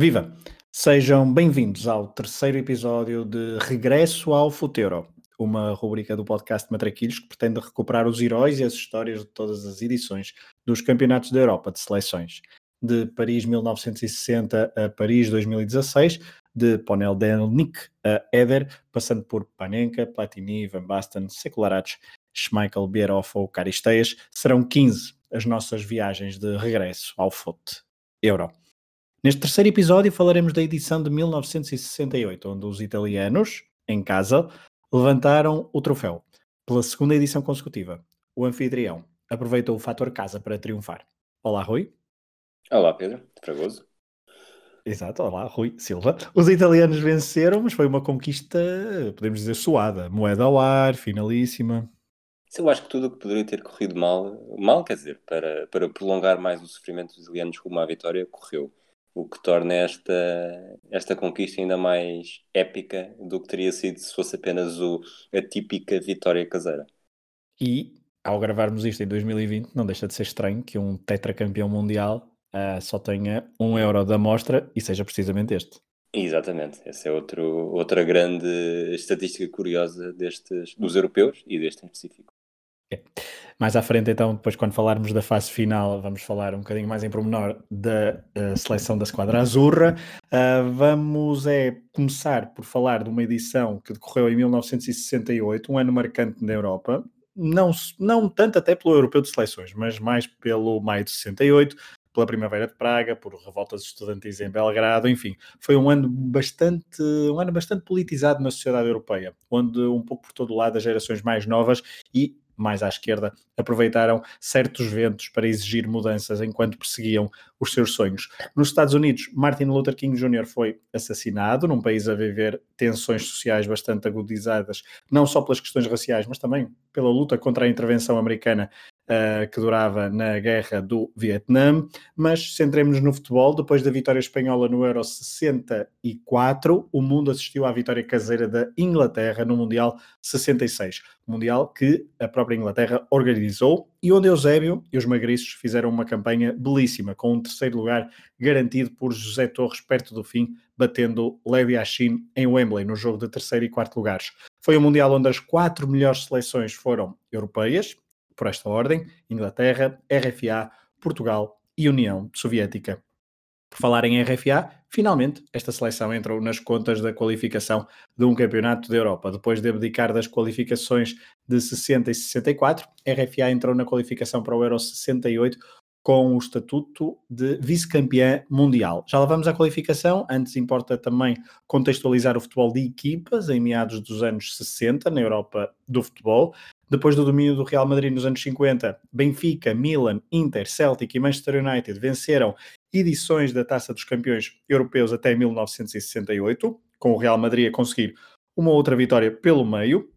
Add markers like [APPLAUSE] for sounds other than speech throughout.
Viva! Sejam bem-vindos ao terceiro episódio de Regresso ao Futeuro, uma rubrica do podcast Matraquilhos que pretende recuperar os heróis e as histórias de todas as edições dos Campeonatos da Europa de Seleções. De Paris 1960 a Paris 2016, de Ponel Delnik a Eder, passando por Panenka, Platini, Van Basten, Sekularac, Schmeichel, Bierhoff ou Caristeias, serão 15 as nossas viagens de regresso ao FUT Euro. Neste terceiro episódio falaremos da edição de 1968, onde os italianos, em casa, levantaram o troféu. Pela segunda edição consecutiva, o anfitrião aproveitou o fator casa para triunfar. Olá, Rui. Olá, Pedro. Fragoso. Exato, olá, Rui Silva. Os italianos venceram, mas foi uma conquista, podemos dizer, suada. Moeda ao ar, finalíssima. Eu acho que tudo o que poderia ter corrido mal, mal quer dizer, para, para prolongar mais o sofrimento dos italianos com uma vitória, correu o que torna esta, esta conquista ainda mais épica do que teria sido se fosse apenas o, a típica vitória caseira. E ao gravarmos isto em 2020, não deixa de ser estranho que um tetracampeão mundial uh, só tenha um euro da amostra e seja precisamente este. Exatamente, essa é outro, outra grande estatística curiosa destes, dos europeus e deste em específico. É. Mais à frente, então, depois quando falarmos da fase final, vamos falar um bocadinho mais em pormenor da uh, seleção da Esquadra Azurra. Uh, vamos é, começar por falar de uma edição que decorreu em 1968, um ano marcante na Europa. Não, não tanto até pelo Europeu de Seleções, mas mais pelo Maio de 68, pela Primavera de Praga, por revoltas estudantis em Belgrado, enfim, foi um ano bastante, um ano bastante politizado na sociedade europeia, onde um pouco por todo lado as gerações mais novas e mais à esquerda, aproveitaram certos ventos para exigir mudanças enquanto perseguiam os seus sonhos. Nos Estados Unidos, Martin Luther King Jr. foi assassinado, num país a viver tensões sociais bastante agudizadas, não só pelas questões raciais, mas também pela luta contra a intervenção americana uh, que durava na guerra do Vietnã, mas centremos-nos no futebol. Depois da vitória espanhola no Euro 64, o mundo assistiu à vitória caseira da Inglaterra no Mundial 66. Mundial que a própria Inglaterra organizou e onde Eusébio e os magriços fizeram uma campanha belíssima, com um terceiro lugar garantido por José Torres perto do fim, batendo Levi Ashin em Wembley, no jogo de terceiro e quarto lugares. Foi um Mundial onde as quatro melhores seleções foram europeias, por esta ordem: Inglaterra, RFA, Portugal e União Soviética. Por falar em RFA, finalmente esta seleção entrou nas contas da qualificação de um campeonato da Europa. Depois de abdicar das qualificações de 60 e 64, RFA entrou na qualificação para o Euro 68 com o estatuto de vice-campeã mundial. Já lá vamos à qualificação, antes importa também contextualizar o futebol de equipas em meados dos anos 60 na Europa do futebol. Depois do domínio do Real Madrid nos anos 50, Benfica, Milan, Inter, Celtic e Manchester United venceram edições da Taça dos Campeões Europeus até 1968, com o Real Madrid a conseguir uma outra vitória pelo meio.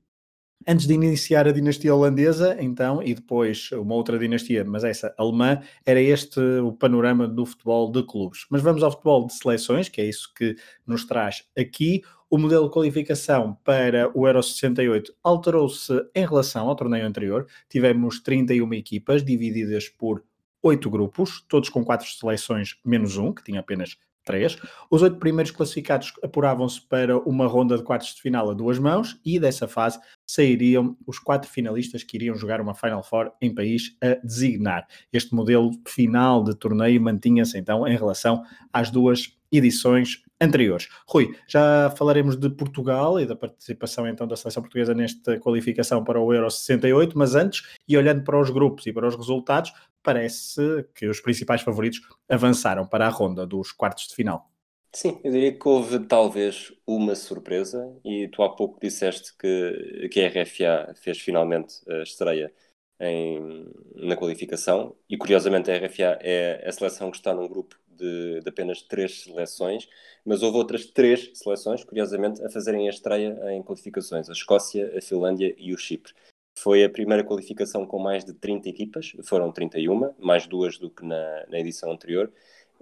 Antes de iniciar a dinastia holandesa, então, e depois uma outra dinastia, mas essa alemã, era este o panorama do futebol de clubes. Mas vamos ao futebol de seleções, que é isso que nos traz aqui. O modelo de qualificação para o Euro 68 alterou-se em relação ao torneio anterior. Tivemos 31 equipas divididas por oito grupos, todos com quatro seleções menos um, que tinha apenas três. Os oito primeiros classificados apuravam-se para uma ronda de quartos de final a duas mãos e dessa fase sairiam os quatro finalistas que iriam jogar uma Final Four em país a designar. Este modelo final de torneio mantinha-se então em relação às duas edições anteriores. Rui, já falaremos de Portugal e da participação então da seleção portuguesa nesta qualificação para o Euro 68, mas antes, e olhando para os grupos e para os resultados, parece que os principais favoritos avançaram para a ronda dos quartos de final. Sim, eu diria que houve talvez uma surpresa, e tu há pouco disseste que, que a RFA fez finalmente a estreia em, na qualificação, e curiosamente a RFA é a seleção que está num grupo de, de, apenas três seleções, mas houve outras três seleções, curiosamente, a fazerem a estreia em qualificações: a Escócia, a Finlândia e o Chipre. Foi a primeira qualificação com mais de 30 equipas, foram 31, mais duas do que na, na edição anterior.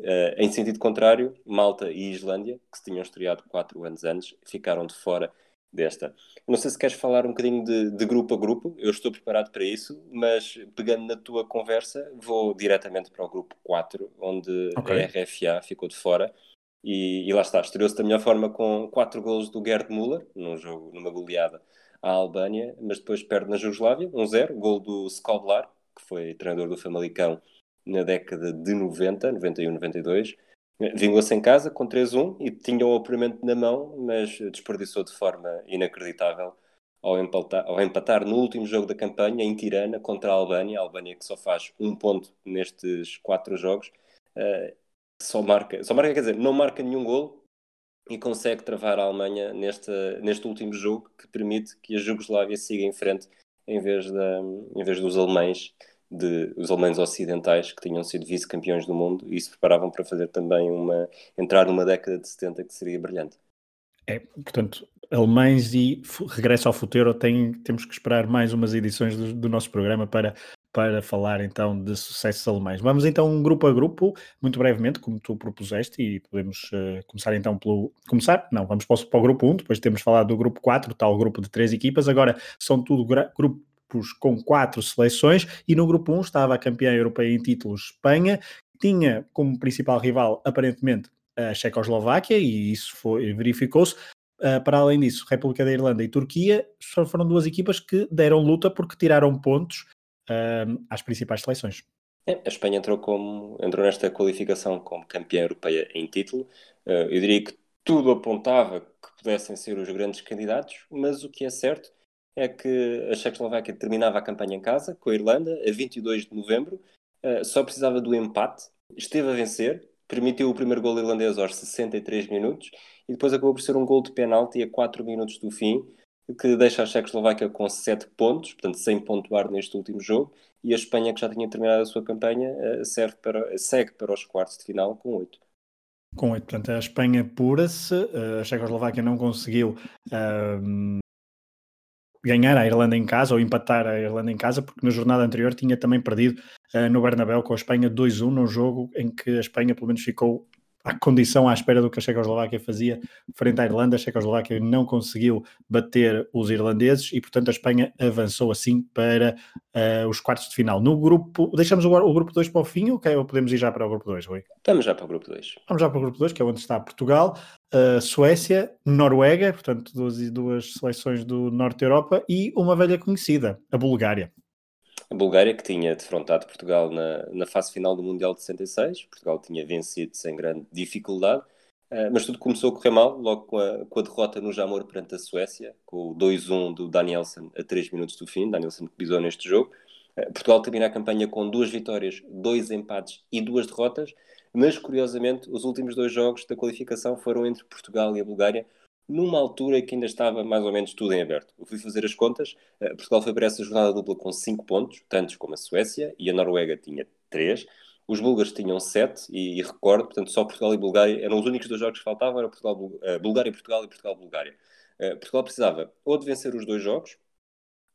Uh, em sentido contrário, Malta e Islândia, que se tinham estreado quatro anos antes, ficaram de fora desta. Não sei se queres falar um bocadinho de, de, grupo a grupo, eu estou preparado para isso, mas pegando na tua conversa, vou diretamente para o grupo 4, onde okay. a RFA ficou de fora. e, e lá está, estreou-se da melhor forma com quatro golos do Gerd Müller, num jogo, numa goleada à Albânia, mas depois perde na Jugoslávia, 1-0, gol do Skoblar, que foi treinador do Famalicão na década de 90, 91, 92. Vingou-se em casa com 3-1 e tinha o apuramento na mão, mas desperdiçou de forma inacreditável ao empatar, ao empatar no último jogo da campanha em Tirana contra a Albânia, a Albânia que só faz um ponto nestes quatro jogos, uh, só marca, só marca, quer dizer, não marca nenhum gol e consegue travar a Alemanha neste, neste último jogo que permite que a Jugoslávia siga em frente em vez, da, em vez dos alemães, de, os alemães ocidentais que tinham sido vice-campeões do mundo e se preparavam para fazer também uma entrar numa década de 70 que seria brilhante. É, portanto, alemães e regresso ao futuro, tem, temos que esperar mais umas edições do, do, nosso programa para, para falar então de sucessos alemães. Vamos então grupo a grupo, muito brevemente, como tu propuseste, e podemos uh, começar então pelo. Começar? Não, vamos para o, para o grupo 1, depois temos falado do grupo 4, tal grupo de três equipas, agora são tudo grupos com quatro seleções, e no grupo 1 estava a campeã europeia em títulos Espanha, tinha como principal rival, aparentemente, a Checoslováquia, e isso foi, verificou-se. Uh, para além disso, República da Irlanda e Turquia só foram duas equipas que deram luta porque tiraram pontos uh, às principais seleções. É, a Espanha entrou, como, entrou nesta qualificação como campeã europeia em título. Uh, eu diria que tudo apontava que pudessem ser os grandes candidatos, mas o que é certo é que a Checoslováquia terminava a campanha em casa com a Irlanda a 22 de novembro, só precisava do empate, esteve a vencer, permitiu o primeiro gol irlandês aos 63 minutos e depois acabou por ser um gol de penalti a 4 minutos do fim, que deixa a Checoslováquia com 7 pontos, portanto sem pontuar neste último jogo, e a Espanha, que já tinha terminado a sua campanha, eh, serve para, segue para os quartos de final com 8. Com 8, portanto a Espanha pura-se, eh, a Checoslováquia não conseguiu ehm, ganhar a Irlanda em casa ou empatar a Irlanda em casa, porque na jornada anterior tinha também perdido uh, no Bernabéu com a Espanha 2-1, num jogo em que a Espanha pelo menos ficou à condição à espera do que a Checoslováquia fazia frente à Irlanda. A Checoslováquia não conseguiu bater os irlandeses e, portanto, a Espanha avançou assim para uh, os quartos de final. No grupo, deixamos o, o grupo 2 para o fim okay, ou podemos ir já para o grupo 2, Rui? Estamos já para o grupo 2. Vamos já para o grupo 2, que é onde está Portugal, uh, Suécia, Noruega, portanto, duas, duas seleções do Norte da Europa e uma velha conhecida, a Bulgária a Bulgária, que tinha defrontado Portugal na, na fase final do Mundial de 66. Portugal tinha vencido sem grande dificuldade, uh, mas tudo começou a correr mal, logo com a, com a derrota no Jamor perante a Suécia, com o 2-1 do Danielson a 3 minutos do fim. Danielson que pisou neste jogo. Uh, Portugal termina a campanha com duas vitórias, dois empates e duas derrotas, mas curiosamente os últimos dois jogos da qualificação foram entre Portugal e a Bulgária, numa altura que ainda estava mais ou menos tudo em aberto. Eu fui fazer as contas, uh, Portugal foi para essa jornada dupla com 5 pontos, tantos como a Suécia, e a Noruega tinha 3. Os búlgaros tinham 7, e, e, recordo, portanto, só Portugal e Bulgária eram os únicos dois jogos que faltavam, era Portugal, uh, Bulgária e Portugal e Portugal-Bulgária. Uh, Portugal precisava ou de vencer os dois jogos,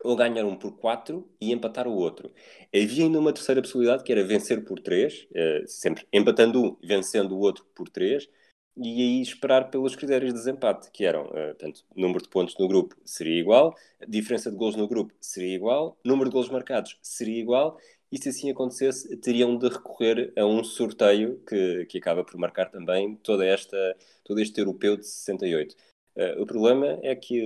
ou ganhar um por 4 e empatar o outro. Havia ainda uma terceira possibilidade, que era vencer por 3, sempre empatando um e vencendo o outro por 3, e aí esperar pelos critérios de desempate, que eram, uh, portanto, número de pontos no grupo seria igual, diferença de gols no grupo seria igual, número de gols marcados seria igual, e se assim acontecesse, teriam de recorrer a um sorteio que, que acaba por marcar também toda esta, todo este europeu de 68. Uh, eh, o problema é que,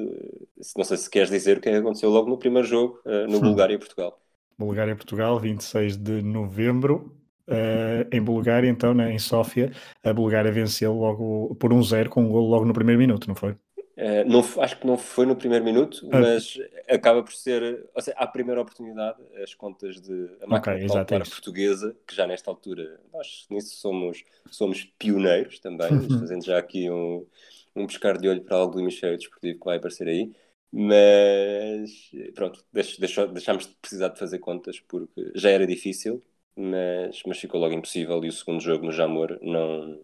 não sei se queres dizer o que é aconteceu logo no primeiro jogo, uh, no Bulgária e Portugal. Bulgária e Portugal, 26 de novembro, Uh, em Bulgária, então, né, em Sófia, a Bulgária venceu logo por um zero com um gol logo no primeiro minuto, não foi? Uh, não, acho que não foi no primeiro minuto, ah. mas acaba por ser, ou seja, a primeira oportunidade, as contas de a máquina okay, portuguesa, que já nesta altura, nós nisso somos, somos pioneiros também, uhum. fazendo já aqui um, um pescar de olho para algo do hemisfério desportivo que vai aparecer aí, mas pronto, deix, deixámos de precisar de fazer contas porque já era difícil mas, mas ficou logo impossível. E o segundo jogo no Jamor não.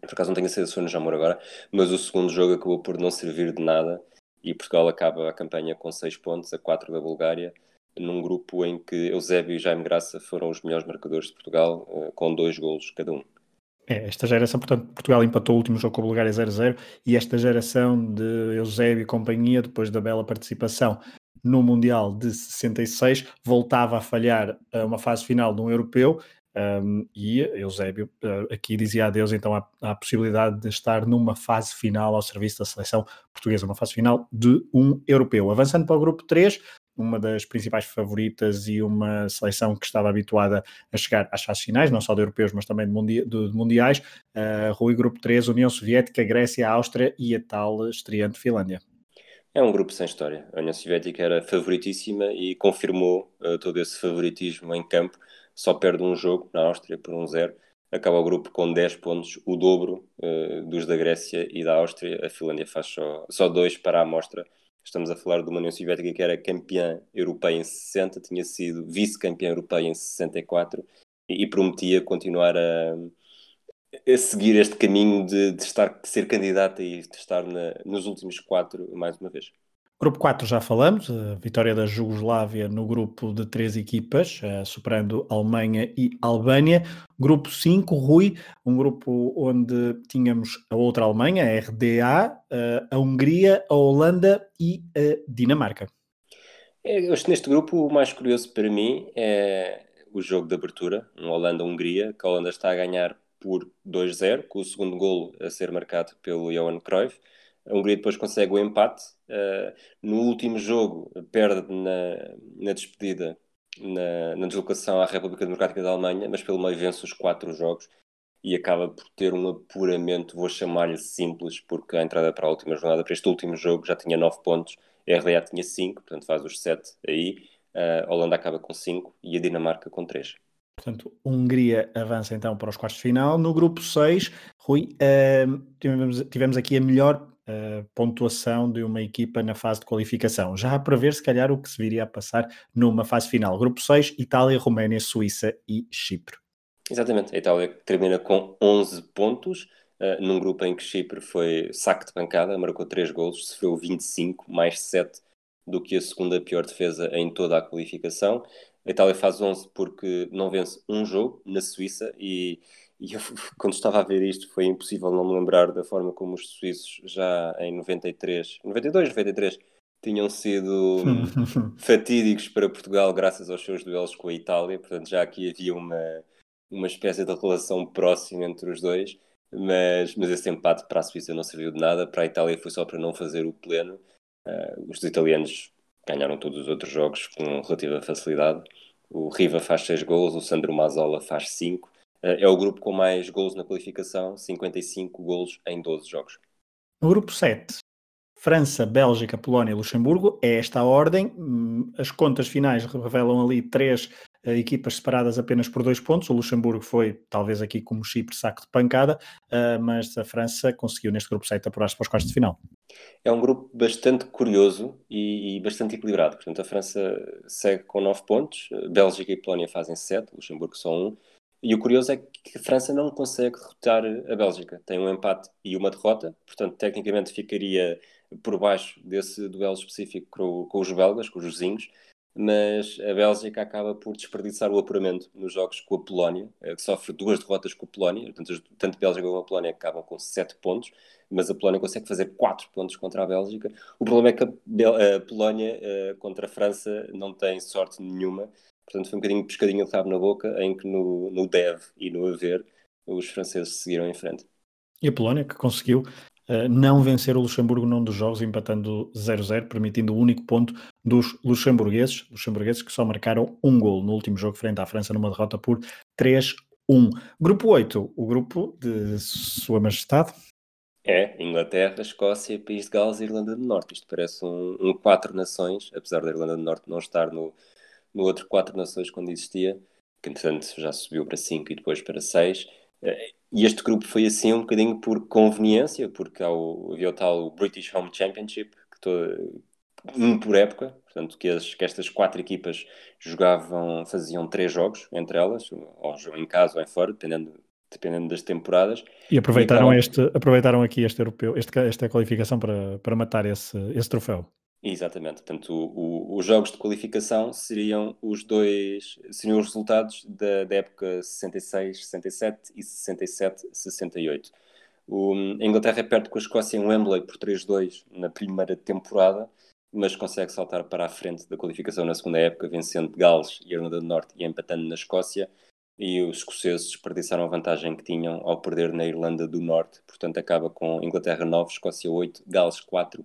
Por acaso não tenho a certeza no Jamor agora, mas o segundo jogo acabou por não servir de nada e Portugal acaba a campanha com 6 pontos, a 4 da Bulgária, num grupo em que Eusébio e Jaime Graça foram os melhores marcadores de Portugal, eh, com dois golos cada um. É, esta geração, portanto, Portugal empatou o último jogo com a Bulgária 0-0 e esta geração de Eusébio e companhia, depois da bela participação no Mundial de 66, voltava a falhar uma fase final de um europeu. Um, e Eusébio uh, aqui dizia adeus então à, à, possibilidade de estar numa fase final ao serviço da seleção portuguesa, uma fase final de um europeu. Avançando para o grupo 3, uma das principais favoritas e uma seleção que estava habituada a chegar às fases finais, não só de europeus, mas também de, de, de mundiais. Uh, Rui, grupo 3, União Soviética, Grécia, Áustria e a tal estreante Finlândia. É um grupo sem história. A União Soviética era favoritíssima e confirmou uh, todo esse favoritismo em campo. Só perde um jogo na Áustria por um zero. Acaba o grupo com 10 pontos, o dobro uh, dos da Grécia e da Áustria. A Finlândia faz só, só dois para a amostra. Estamos a falar de uma União Soviética que era campeã europeia em 60, tinha sido vice-campeã europeia em 64 e, e prometia continuar a, a seguir este caminho de, de, estar, de ser candidata e de estar na, nos últimos quatro mais uma vez. Grupo 4 já falamos, a vitória da Jugoslávia no grupo de três equipas, uh, superando Alemanha e Albânia. Grupo 5, Rui, um grupo onde tínhamos a outra Alemanha, a RDA, uh, a Hungria, a Holanda e a Dinamarca. É, neste grupo o mais curioso para mim é o jogo de abertura, um Holanda-Hungria, que a Holanda está a ganhar por 2-0, com o segundo golo a ser marcado pelo Johan Cruyff. A Hungria depois consegue o empate. Uh, no último jogo, perde na, na despedida, na, na, deslocação à República Democrática da Alemanha, mas pelo meio vence os quatro jogos e acaba por ter um apuramento, vou chamar-lhe simples, porque a entrada para a última jornada, para este último jogo, já tinha 9 pontos, a RDA tinha 5, portanto faz os 7 aí. Uh, a Holanda acaba com 5 e a Dinamarca com 3. Portanto, Hungria avança então para os quartos de final. No grupo 6, Rui, uh, tivemos, tivemos, aqui a melhor uh, pontuação de uma equipa na fase de qualificação. Já para ver, se calhar, o que se viria a passar numa fase final. Grupo 6, Itália, Roménia, Suíça e Chipre. Exatamente. A Itália termina com 11 pontos, uh, num grupo em que Chipre foi saco de pancada, marcou 3 golos, sofreu 25, mais 7 do que a segunda pior defesa em toda a qualificação. A Itália faz 11 porque não vence um jogo na Suíça e, e eu, [LAUGHS] quando estava a ver isto foi impossível não me lembrar da forma como os suíços já em 93, 92, 93 tinham sido [LAUGHS] fatídicos para Portugal graças aos seus duelos com a Itália, portanto já aqui havia uma, uma espécie de relação próxima entre os dois, mas, mas esse empate para a Suíça não serviu de nada, para a Itália foi só para não fazer o pleno. Uh, os italianos ganharam todos os outros jogos com relativa facilidade. O Riva faz 6 gols, o Sandro Mazzola faz 5. Eh, é o grupo com mais gols na qualificação, 55 gols em 12 jogos. No grupo 7, França, Bélgica, Polónia e Luxemburgo. É esta a ordem. Hum, as contas finais revelam ali três equipas separadas apenas por dois pontos. O Luxemburgo foi, talvez aqui como Chipre, saco de pancada, uh, mas a França conseguiu neste grupo 7 apurar-se para os quartos de final. É um grupo bastante curioso e, e, bastante equilibrado. Portanto, a França segue com 9 pontos, Bélgica e Polónia fazem 7, Luxemburgo só 1. E o curioso é que a França não consegue derrotar a Bélgica. Tem um empate e uma derrota, portanto, tecnicamente ficaria por baixo desse duelo específico com, com os belgas, com os vizinhos, mas a Bélgica acaba por desperdiçar o apuramento nos jogos com a Polónia, eh, que sofre duas derrotas com a Polónia, portanto, tanto a Bélgica como a Polónia acabam com sete pontos, mas a Polónia consegue fazer quatro pontos contra a Bélgica. O problema é que a, Polónia eh, contra a França não tem sorte nenhuma, portanto foi um bocadinho pescadinho de rabo na boca, em que no, no deve e no haver os franceses seguiram em frente. E a Polónia que conseguiu não vencer o Luxemburgo num dos jogos, empatando 0-0, permitindo o único ponto dos luxemburgueses, luxemburgueses que só marcaram um gol no último jogo frente à França numa derrota por 3-1. Grupo 8, o grupo de Sua Majestade. É, Inglaterra, Escócia, País de Gales e Irlanda do Norte. Isto parece um, um quatro nações, apesar da Irlanda do Norte não estar no, no outro quatro nações quando existia, que entretanto já subiu para cinco e depois para seis. E este grupo foi assim um bocadinho por conveniência, porque há o, havia o tal British Home Championship, que todo, um por época, portanto que, as, que, estas quatro equipas jogavam, faziam três jogos entre elas, ou em casa ou em fora, dependendo, dependendo das temporadas. E aproveitaram, e este, aproveitaram aqui este europeu, este, esta qualificação para, para matar esse, esse troféu. Exatamente, portanto, o, o, os jogos de qualificação seriam os dois, seriam os resultados da, da época 66, 67 e 67, 68. O, a Inglaterra perde com a Escócia em Wembley por 3-2 na primeira temporada, mas consegue saltar para a frente da qualificação na segunda época, vencendo Gales e Irlanda do Norte e empatando na Escócia. e os escoceses desperdiçaram a vantagem que tinham ao perder na Irlanda do Norte. Portanto, acaba com Inglaterra 9, Escócia 8, Gales 4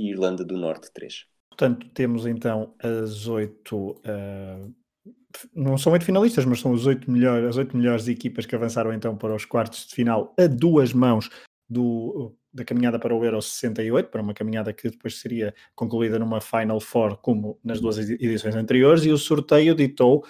e Irlanda do Norte 3. Portanto, temos então as oito. Uh, não são oito finalistas, mas são os oito melhores, as oito melhores equipas que avançaram então para os quartos de final a duas mãos do, da caminhada para o Euro 68, para uma caminhada que depois seria concluída numa Final Four, como nas duas edições anteriores, e o sorteio ditou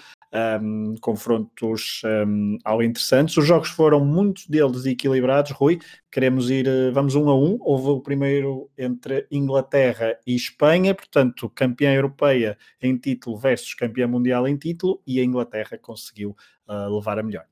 um, confrontos um, algo interessantes. Os jogos foram muitos deles equilibrados. Rui, queremos ir, eh, vamos um a um. Houve o primeiro entre Inglaterra e Espanha, portanto, campeã europeia em título versus campeã mundial em título, e a Inglaterra conseguiu uh, levar a melhor.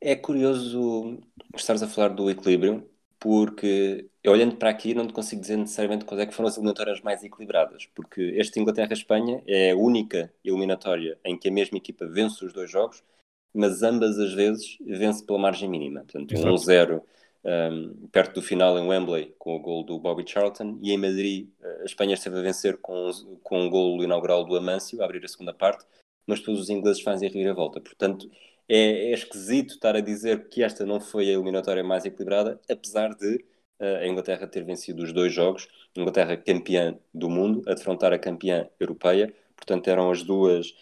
É curioso estares a falar do equilíbrio, porque olhando para aqui não te consigo dizer necessariamente quais é que foram as eliminatórias mais equilibradas, porque este Inglaterra-Espanha é a única eliminatória em que a mesma equipa vence os dois jogos, mas ambas as vezes vence pela margem mínima. Portanto, 1-0 um, perto do final em Wembley com o gol do Bobby Charlton e em Madrid a Espanha esteve a vencer com, com o gol inaugural do Amâncio a abrir a segunda parte, mas todos os ingleses fazem a reviravolta. Portanto, é, é, esquisito estar a dizer que esta não foi a eliminatória mais equilibrada, apesar de uh, a Inglaterra ter vencido os dois jogos, a Inglaterra campeã do mundo, a defrontar a campeã europeia, portanto eram as duas,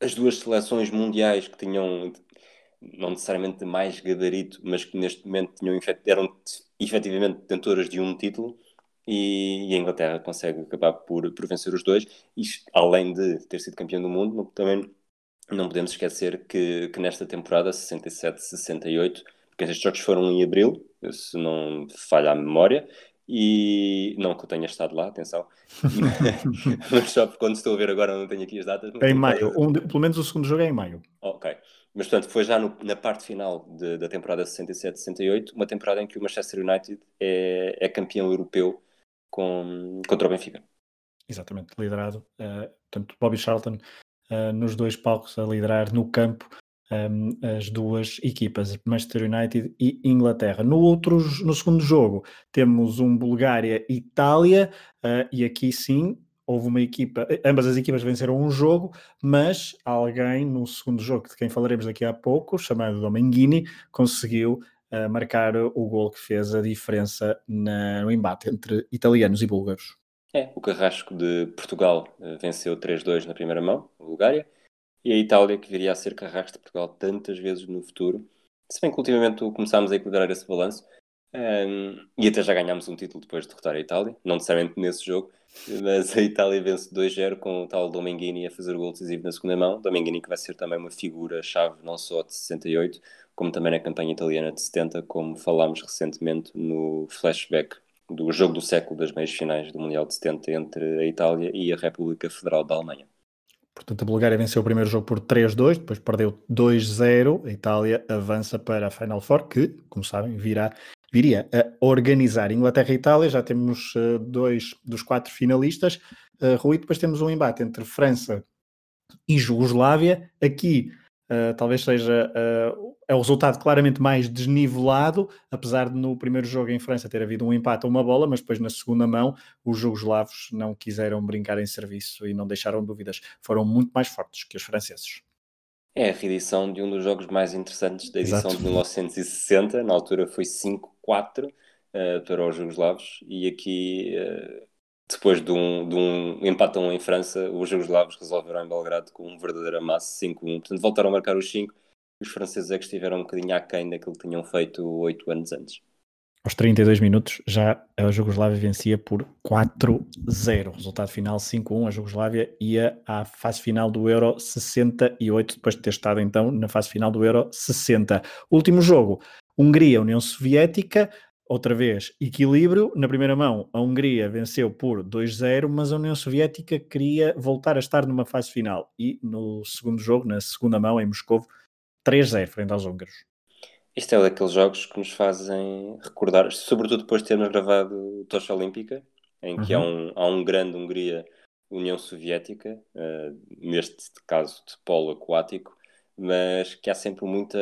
as duas seleções mundiais que tinham, não necessariamente mais gabarito, mas que neste momento tinham, eram efetivamente detentoras de um título, e, e, a Inglaterra consegue acabar por, por vencer os dois, e além de ter sido campeão do mundo, também não podemos esquecer que, que nesta temporada 67-68, porque estes jogos foram em abril, se não falha a memória, e não que eu tenha estado lá, atenção, [LAUGHS] mas só porque quando estou a ver agora não tenho aqui as datas. É em maio, um, pelo menos o segundo jogo é em maio. Ok, mas portanto foi já no, na parte final de, da temporada 67-68, uma temporada em que o Manchester United é, é campeão europeu com, contra o Benfica. Exatamente, liderado. Uh, portanto, Bobby Charlton uh, nos dois palcos a liderar no campo um, as duas equipas, Manchester United e Inglaterra. No, outro, no segundo jogo temos um Bulgária-Itália uh, e aqui sim houve uma equipa, ambas as equipas venceram um jogo, mas alguém no segundo jogo, de quem falaremos daqui a pouco, chamado Domenghini, conseguiu uh, marcar o gol que fez a diferença na, no embate entre italianos e búlgaros. É, o Carrasco de Portugal uh, venceu 3-2 na primeira mão, a Bulgária, e a Itália, que viria a ser Carrasco de Portugal tantas vezes no futuro. Se bem que ultimamente começámos a equilibrar esse balanço, um, ehm, e até já ganhámos um título depois de derrotar a Itália, não necessariamente nesse jogo, mas a Itália vence 2-0 com o tal Domenghini a fazer o gol decisivo na segunda mão. Domenghini que vai ser também uma figura-chave não só de 68, como também na campanha italiana de 70, como falámos recentemente no flashback do jogo do século das meias finais do Mundial de 70 entre a Itália e a República Federal da Alemanha. Portanto, a Bulgária venceu o primeiro jogo por 3-2, depois perdeu 2-0. A Itália avança para a Final Four, que, como sabem, virá, viria a organizar. Inglaterra e Itália, já temos uh, dois dos quatro finalistas. Uh, Rui, depois temos um embate entre França e Jugoslávia. Aqui Uh, talvez seja uh, é o resultado claramente mais desnivelado, apesar de no primeiro jogo em França ter havido um empate a uma bola, mas depois na segunda mão os jugoslavos não quiseram brincar em serviço e não deixaram dúvidas, foram muito mais fortes que os franceses. É a reedição de um dos jogos mais interessantes da edição Exato. de 1960, na altura foi 5-4 uh, eh, para os jugoslavos, e aqui depois de um, de um empate a um em França, os jugoslavos resolveram em Belgrado com um verdadeiro amasso 5-1. Portanto, voltaram a marcar os 5 e os franceses é que estiveram um bocadinho aquém daquilo que tinham feito 8 anos antes. Aos 32 minutos, já a Jugoslávia vencia por 4-0. Resultado final 5-1. A Jugoslávia ia à fase final do Euro 68, depois de ter estado então na fase final do Euro 60. Último jogo, Hungria, União Soviética outra vez, equilíbrio. Na primeira mão, a Hungria venceu por 2-0, mas a União Soviética queria voltar a estar numa fase final. E no segundo jogo, na segunda mão, em Moscou, 3-0 frente aos húngaros. Este é um daqueles jogos que nos fazem recordar, sobretudo depois de termos gravado Tocha Olímpica, em que uhum. há, um, há um grande Hungria União Soviética, uh, neste caso de polo aquático, mas que há sempre muita,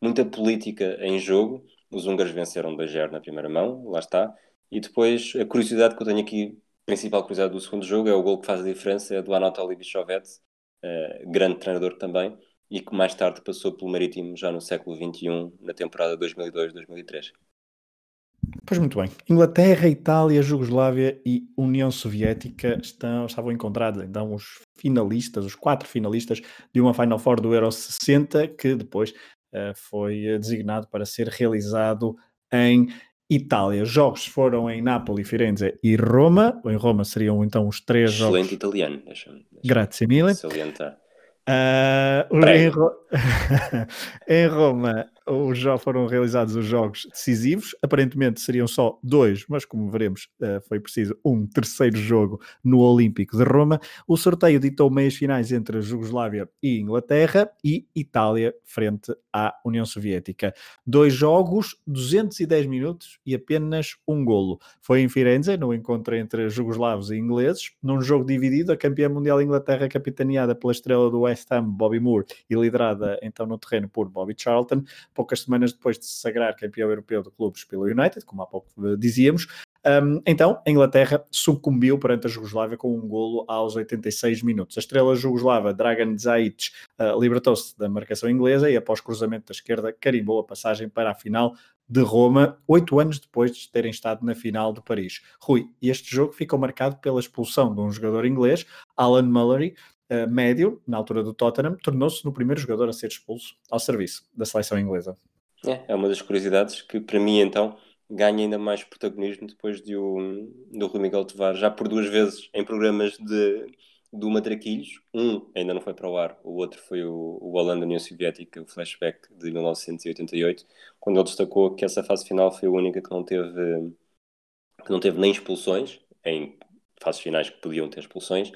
muita política em jogo os húngaros venceram 2-0 na primeira mão, lá está. E depois, a curiosidade que eu tenho aqui, a principal curiosidade do segundo jogo, é o gol que faz a diferença, é do Anatoly Bischovet, uh, grande treinador também, e que mais tarde passou pelo Marítimo já no século XXI, na temporada 2002-2003. Pois muito bem. Inglaterra, Itália, Jugoslávia e União Soviética estão, estavam encontrados então os finalistas, os quatro finalistas de uma Final Four do Euro 60, que depois foi designado para ser realizado em Itália. Os jogos foram em Nápoles, Firenze e Roma. Em Roma seriam então os três Excelente jogos. Excelente italiano, deixa-me. Deixa Grazie mille. Salientar. Uh, em, Ro... [LAUGHS] em, Roma já foram realizados os jogos decisivos. Aparentemente seriam só dois, mas como veremos, uh, foi preciso um terceiro jogo no Olímpico de Roma. O sorteio ditou meias finais entre Jugoslávia e Inglaterra e Itália frente à União Soviética. Dois jogos, 210 minutos e apenas um golo. Foi em Firenze, no encontro entre jugoslavos e ingleses, num jogo dividido, a campeã mundial Inglaterra capitaneada pela estrela do West Ham, Bobby Moore, e liderada então no terreno por Bobby Charlton, poucas semanas depois de se sagrar campeão europeu de clubes pelo United, como há pouco eh, dizíamos. Um, então, a Inglaterra sucumbiu perante a Jugoslávia com um golo aos 86 minutos. A estrela jugoslava Dragan Zajic uh, libertou-se da marcação inglesa e, após cruzamento da esquerda, carimbou a passagem para a final de Roma, oito anos depois de terem estado na final de Paris. Rui, este jogo ficou marcado pela expulsão de um jogador inglês, Alan Mullery, médio, na altura do Tottenham, tornou-se no primeiro jogador a ser expulso ao serviço da seleção inglesa. É, é uma das curiosidades que, para mim, então, ganha ainda mais protagonismo depois de o, do Rui Miguel Tovar, já por duas vezes em programas de, do Matraquilhos. Um ainda não foi para o ar, o outro foi o, o Holanda União Soviética, o flashback de 1988, quando ele destacou que essa fase final foi a única que não teve, que não teve nem expulsões, em fases finais que podiam ter expulsões,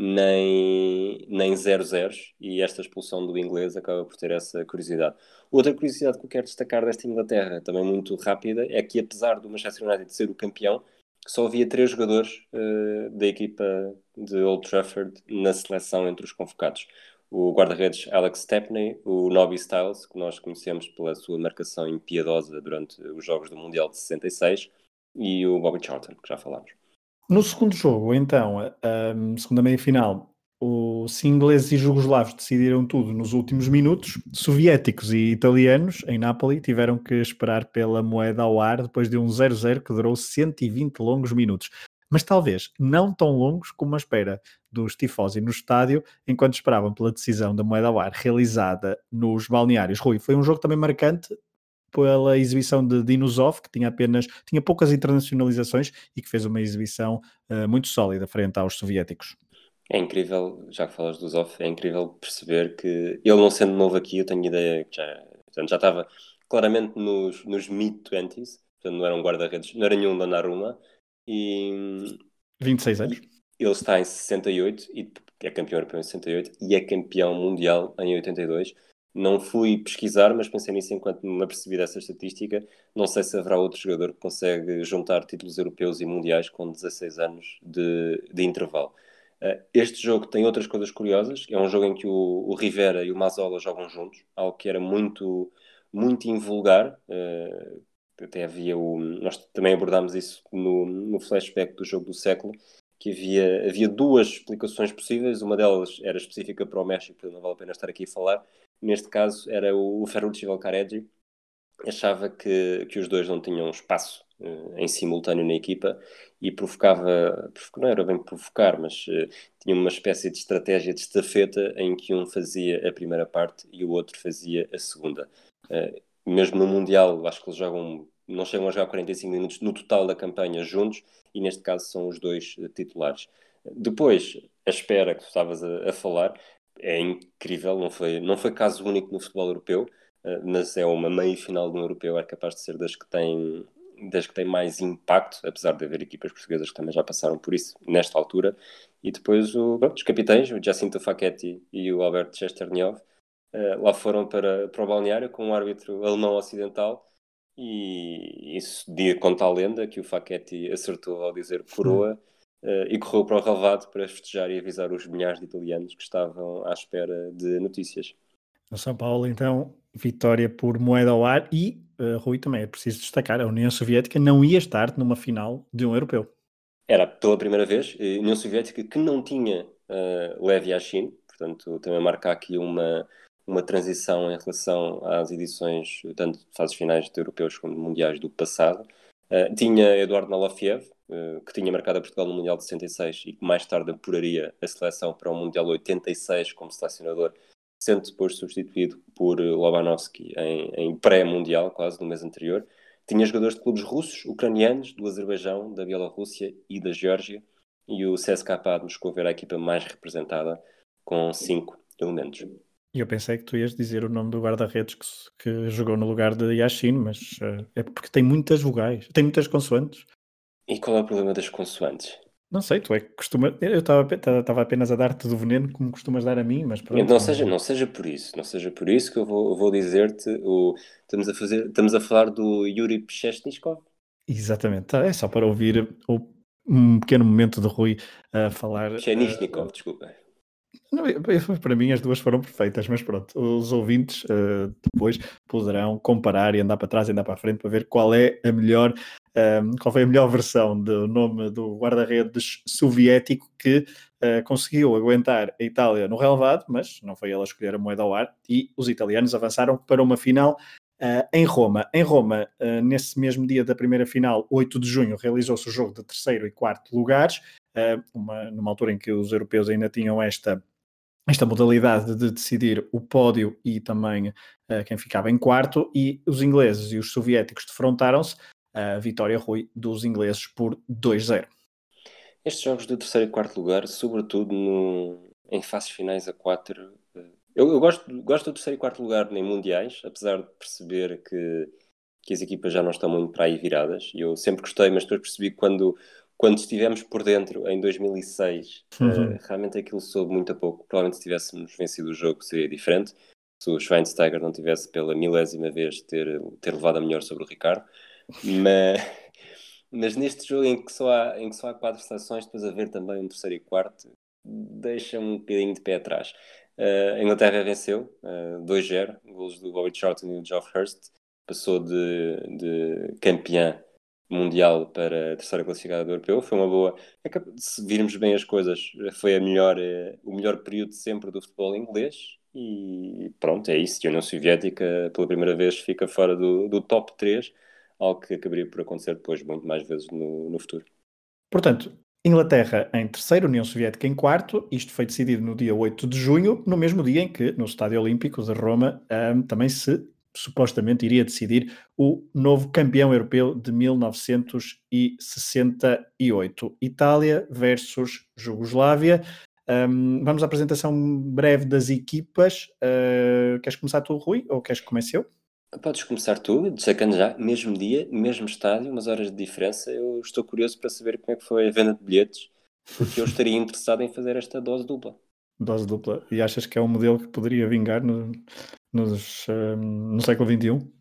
nem, nem 0-0 e esta expulsão do inglês acaba por ter essa curiosidade. Outra curiosidade que eu quero destacar desta Inglaterra, também muito rápida, é que apesar do Manchester United ser o campeão, só havia três jogadores uh, da equipa de Old Trafford na seleção entre os convocados. O guarda-redes Alex Stepney, o Nobby Styles, que nós conhecemos pela sua marcação impiedosa durante os Jogos do Mundial de 66, e o Bobby Charlton, que já falámos. No segundo jogo, então, a, segunda meia-final, os ingleses e jugoslavos decidiram tudo nos últimos minutos. Soviéticos e italianos, em Nápoles, tiveram que esperar pela moeda ao ar depois de um 0-0 que durou 120 longos minutos. Mas talvez não tão longos como a espera dos tifosi no estádio, enquanto esperavam pela decisão da moeda ao ar realizada nos balneários. Rui, foi um jogo também marcante, pela exibição de Dinosov, que tinha apenas tinha poucas internacionalizações e que fez uma exibição uh, muito sólida frente aos soviéticos. É incrível, já que falas do Zoff, é incrível perceber que ele não sendo novo aqui, eu tenho ideia que já, portanto, já estava claramente nos, nos mid-20s, portanto não era um guarda-redes, não era nenhum Donnarumma, e... 26 anos. Ele está em 68 e é campeão europeu em 68 e é campeão mundial em 82 não fui pesquisar, mas pensei nisso enquanto me apercebi dessa estatística. Não sei se haverá outro jogador que consegue juntar títulos europeus e mundiais com 16 anos de, de intervalo. Uh, este jogo tem outras coisas curiosas. É um jogo em que o, o Rivera e o Mazola jogam juntos, algo que era muito, muito invulgar. Uh, até havia o. Nós também abordámos isso no, no flashback do jogo do século, que havia, havia duas explicações possíveis. Uma delas era específica para o México, não vale a pena estar aqui a falar neste caso era o Ferrucci Valcareggi, achava que, que os dois não tinham espaço uh, em simultâneo na equipa e provocava, não era bem provocar, mas uh, tinha uma espécie de estratégia de estafeta em que um fazia a primeira parte e o outro fazia a segunda. Uh, mesmo no Mundial, acho que eles jogam, não chegam a jogar 45 minutos no total da campanha juntos e neste caso são os dois titulares. Depois, a espera que tu estavas a, a falar, é incrível, não foi, não foi caso único no futebol europeu, uh, mas é uma meia final do europeu, é capaz de ser das que tem das que tem mais impacto, apesar de haver equipas portuguesas que também já passaram por isso nesta altura. E depois o, bom, os capitães, o Jacinto Facchetti e o Alberto Chesterniov, uh, lá foram para, para o balneário com um árbitro alemão ocidental. E isso dia conta a lenda que o Facchetti acertou ao dizer coroa uh, e correu para o relvado para festejar e avisar os milhares de italianos que estavam à espera de notícias. No São Paulo, então, vitória por moeda ao ar e, uh, Rui, também é preciso destacar, a União Soviética não ia estar numa final de um europeu. Era pela primeira vez, a União Soviética que não tinha uh, Lev Yashin, portanto, também marca aqui uma, uma transição em relação às edições, tanto de fases finais de europeus como de mundiais do passado. Uh, tinha Eduardo Malofiev, uh, que tinha marcado a Portugal no Mundial de 66 e que mais tarde apuraria a seleção para o Mundial 86 como selecionador, sendo depois substituído por Lobanovski em, em pré-mundial, quase no mês anterior. Tinha jogadores de clubes russos, ucranianos, do Azerbaijão, da Bielorrússia e da Geórgia, e o CSKA de Moscou era a equipa mais representada, com cinco elementos. E eu pensei que tu ias dizer o nome do guarda-redes que, que, jogou no lugar de Yashin, mas uh, é porque tem muitas vogais, tem muitas consoantes. E qual é o problema das consoantes? Não sei, tu é que costuma. Eu estava apenas a dar-te do veneno como costumas dar a mim, mas pronto. Não seja, não seja por isso, não seja por isso que eu vou, vou dizer-te. O... Estamos, a fazer, estamos a falar do Yuri Pchesnikov. Exatamente, tá, é só para ouvir um pequeno momento de Rui a falar. Pchesnikov, uh, desculpa. Não, para mim as duas foram perfeitas, mas pronto, os ouvintes uh, depois poderão comparar e andar para trás e andar para a frente para ver qual é a melhor, um, qual foi a melhor versão do nome do guarda-redes soviético que uh, conseguiu aguentar a Itália no relevado, mas não foi ela escolher a moeda ao ar e os italianos avançaram para uma final Uh, em Roma. Em Roma, uh, nesse mesmo dia da primeira final, 8 de junho, realizou-se o jogo de terceiro e quarto lugares, uh, uma, numa altura em que os europeus ainda tinham esta esta modalidade de decidir o pódio e também quem ficava em quarto, e os ingleses e os soviéticos defrontaram-se, a vitória Rui dos ingleses por 2-0. Estes jogos do terceiro e quarto lugar, sobretudo no, em fases finais a 4, eh, eu, eu, gosto, gosto do terceiro e quarto lugar em mundiais, apesar de perceber que, que as equipas já não estão muito para aí viradas, e eu sempre gostei, mas depois percebi que quando quando estivemos por dentro em 2006, uhum. uh, realmente aquilo soube muito a pouco. Provavelmente se tivéssemos vencido o jogo seria diferente. Se o Schweinsteiger não tivesse pela milésima vez ter, ter levado a melhor sobre o Ricardo. Mas, mas neste jogo em que, só há, em que só há quatro seleções, depois haver também um terceiro e quarto, deixa um bocadinho de pé atrás. Uh, a Inglaterra venceu uh, 2-0, golos do Bobby Charlton e do Geoff Hurst. Passou de, de campeã mundial para a terceira classificada do europeu. Foi uma boa. É se virmos bem as coisas, foi a melhor, eh, o melhor período sempre do futebol inglês. E pronto, é isso. A União Soviética, pela primeira vez, fica fora do, do top 3, algo que acabaria por acontecer depois, muito mais vezes no, no futuro. Portanto, Inglaterra em terceiro, União Soviética em quarto. Isto foi decidido no dia 8 de junho, no mesmo dia em que, no Estádio Olímpico de Roma, um, também se supostamente iria decidir o novo campeão europeu de 1968. Itália versus Jugoslávia. Um, vamos à apresentação breve das equipas. Uh, queres começar tu, Rui, ou queres que comece eu? Podes começar tu, destacando já, mesmo dia, mesmo estádio, umas horas de diferença. Eu estou curioso para saber como é que foi a venda de bilhetes, porque eu estaria [LAUGHS] interessado em fazer esta dose dupla. Dose dupla. E achas que é um modelo que poderia vingar no, nos, um, no século XXI?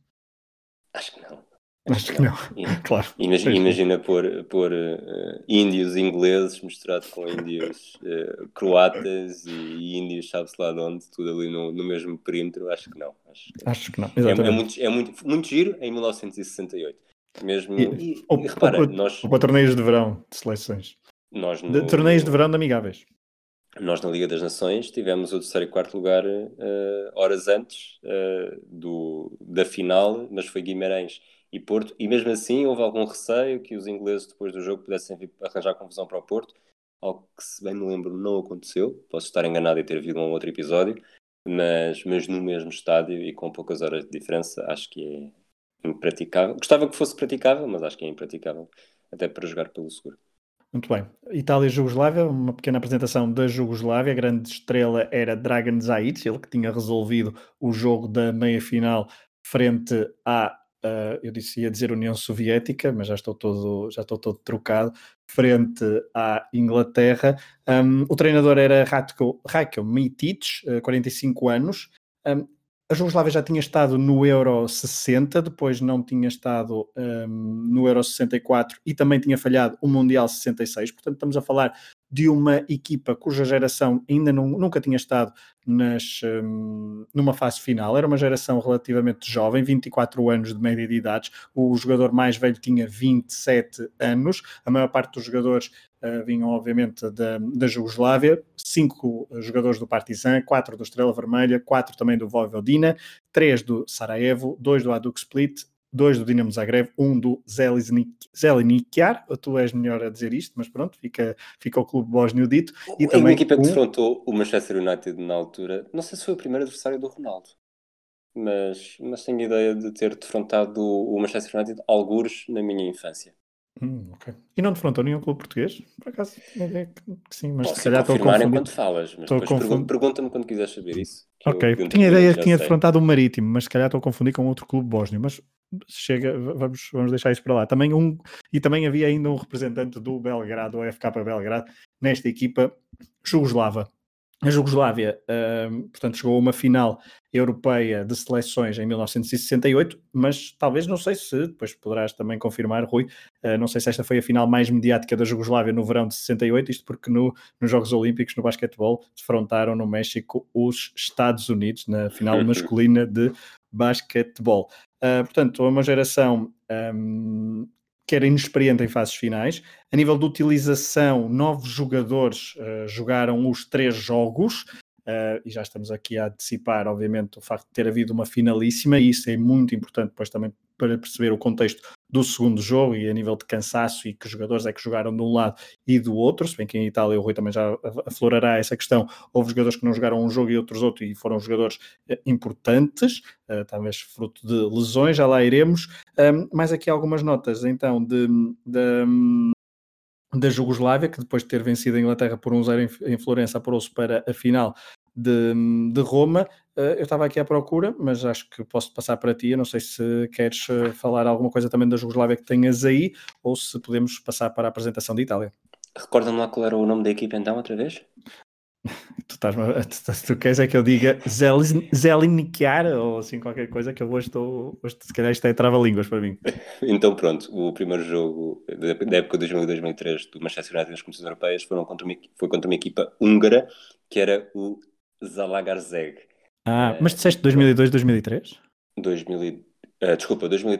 Acho que não. Acho, que não, [LAUGHS] claro. Imagina, imagina [LAUGHS] pôr, pôr uh, índios ingleses misturado com índios uh, croatas e, e índios, sabe-se lá de onde, tudo ali no, no mesmo perímetro. Acho que não. Acho que, acho que não, exatamente. É, é, muito, é muito, muito giro em 1968. Mesmo, e, e, ou, e repara, ou, nós... Ou para torneios de verão de seleções. Nós no, de, torneios de verão de amigáveis nós na Liga das Nações tivemos o terceiro e quarto lugar uh, horas antes do, da final, mas foi Guimarães e Porto, e mesmo assim houve algum receio que os ingleses depois do jogo pudessem arranjar confusão para o Porto, algo que se bem me lembro não aconteceu, posso estar enganado e ter havido um outro episódio, mas, mas no mesmo estádio e com poucas horas de diferença acho que é impraticável. Gostava que fosse praticável, mas acho que é impraticável, até para jogar pelo seguro. Muito bem. Itália e Jugoslávia, uma pequena apresentação da Jugoslávia. A grande estrela era Dragan Zaic, ele que tinha resolvido o jogo da meia-final frente à, uh, eu disse, ia dizer União Soviética, mas já estou todo, já estou todo trocado, frente à Inglaterra. Um, o treinador era Ratko, Ratko Mitic, uh, 45 anos. Um, a Jugoslávia já tinha estado no Euro 60, depois não tinha estado um, no Euro 64 e também tinha falhado o Mundial 66. Portanto, estamos a falar de uma equipa cuja geração ainda não, nunca tinha estado nas, um, numa fase final. Era uma geração relativamente jovem, 24 anos de média de idades. O jogador mais velho tinha 27 anos. A maior parte dos jogadores uh, vinham obviamente da, da Jugoslávia, cinco jogadores do Partizan, quatro do Estrela Vermelha, quatro também do Vojvodina, três do Sarajevo, dois do Aduk Split, dois do Dinamo Zagreb, um do Zelenikiar, tu és melhor a dizer isto, mas pronto, fica, fica o clube bósnio dito. E, e também uma equipa que um... defrontou o Manchester United na altura, não sei se foi o primeiro adversário do Ronaldo, mas, mas tenho ideia de ter defrontado o Manchester United algures na minha infância. Hum, okay. E não defrontou nenhum clube português? Por acaso, ideia que, que sim, mas Posso se calhar estou a confundir. enquanto falas, mas depois pergunta-me quando quiseres saber isso. Ok, tinha ideia que tinha defrontado o Marítimo, mas se calhar estou a confundir com outro clube bósnio, mas chega, vamos, vamos deixar isso para lá. Também um, e também havia ainda um representante do Belgrado, o FK Belgrado, nesta equipa jugoslava. A Jugoslávia, uh, portanto, chegou a uma final europeia de seleções em 1968, mas talvez, não sei se, depois poderás também confirmar, Rui, uh, não sei se esta foi a final mais mediática da Jugoslávia no verão de 68, isto porque no, nos Jogos Olímpicos, no basquetebol, defrontaram no México os Estados Unidos na final [LAUGHS] masculina de basquetebol. Uh, portanto, uma geração um, que era inexperiente em fases finais. A nível de utilização, novos jogadores uh, jogaram os três jogos. Uh, e já estamos aqui a antecipar, obviamente, o facto de ter havido uma finalíssima, e isso é muito importante depois também para perceber o contexto do segundo jogo e a nível de cansaço e que jogadores é que jogaram de um lado e do outro, se bem que em Itália o Rui também já aflorará essa questão, houve jogadores que não jogaram um jogo e outros outro e foram jogadores eh, importantes, uh, talvez fruto de lesões, já lá iremos, mais aqui algumas notas então de, de da Jugoslávia, que depois de ter vencido a Inglaterra por um zero em, em Florença, apurou-se para a final de, de Roma. Uh, eu estava aqui à procura, mas acho que posso passar para ti. Eu não sei se queres uh, falar alguma coisa também da Jugoslávia que tenhas aí, ou se podemos passar para a apresentação de Itália. Recorda-me lá qual era o nome da equipa então, outra vez? [LAUGHS] tu, estás, tu, tu queres é que eu diga Zelinicar ou assim qualquer coisa que eu hoje estou, hoje, se calhar isto é trava-línguas para mim. [LAUGHS] Então pronto, o primeiro jogo da época de 2002-2003 do Manchester United nas competições europeias foram contra uma, foi contra uma equipa húngara que era o Zalagarzeg. Ah, mas disseste 2002, 2003? 2000, uh, desculpa, 2000.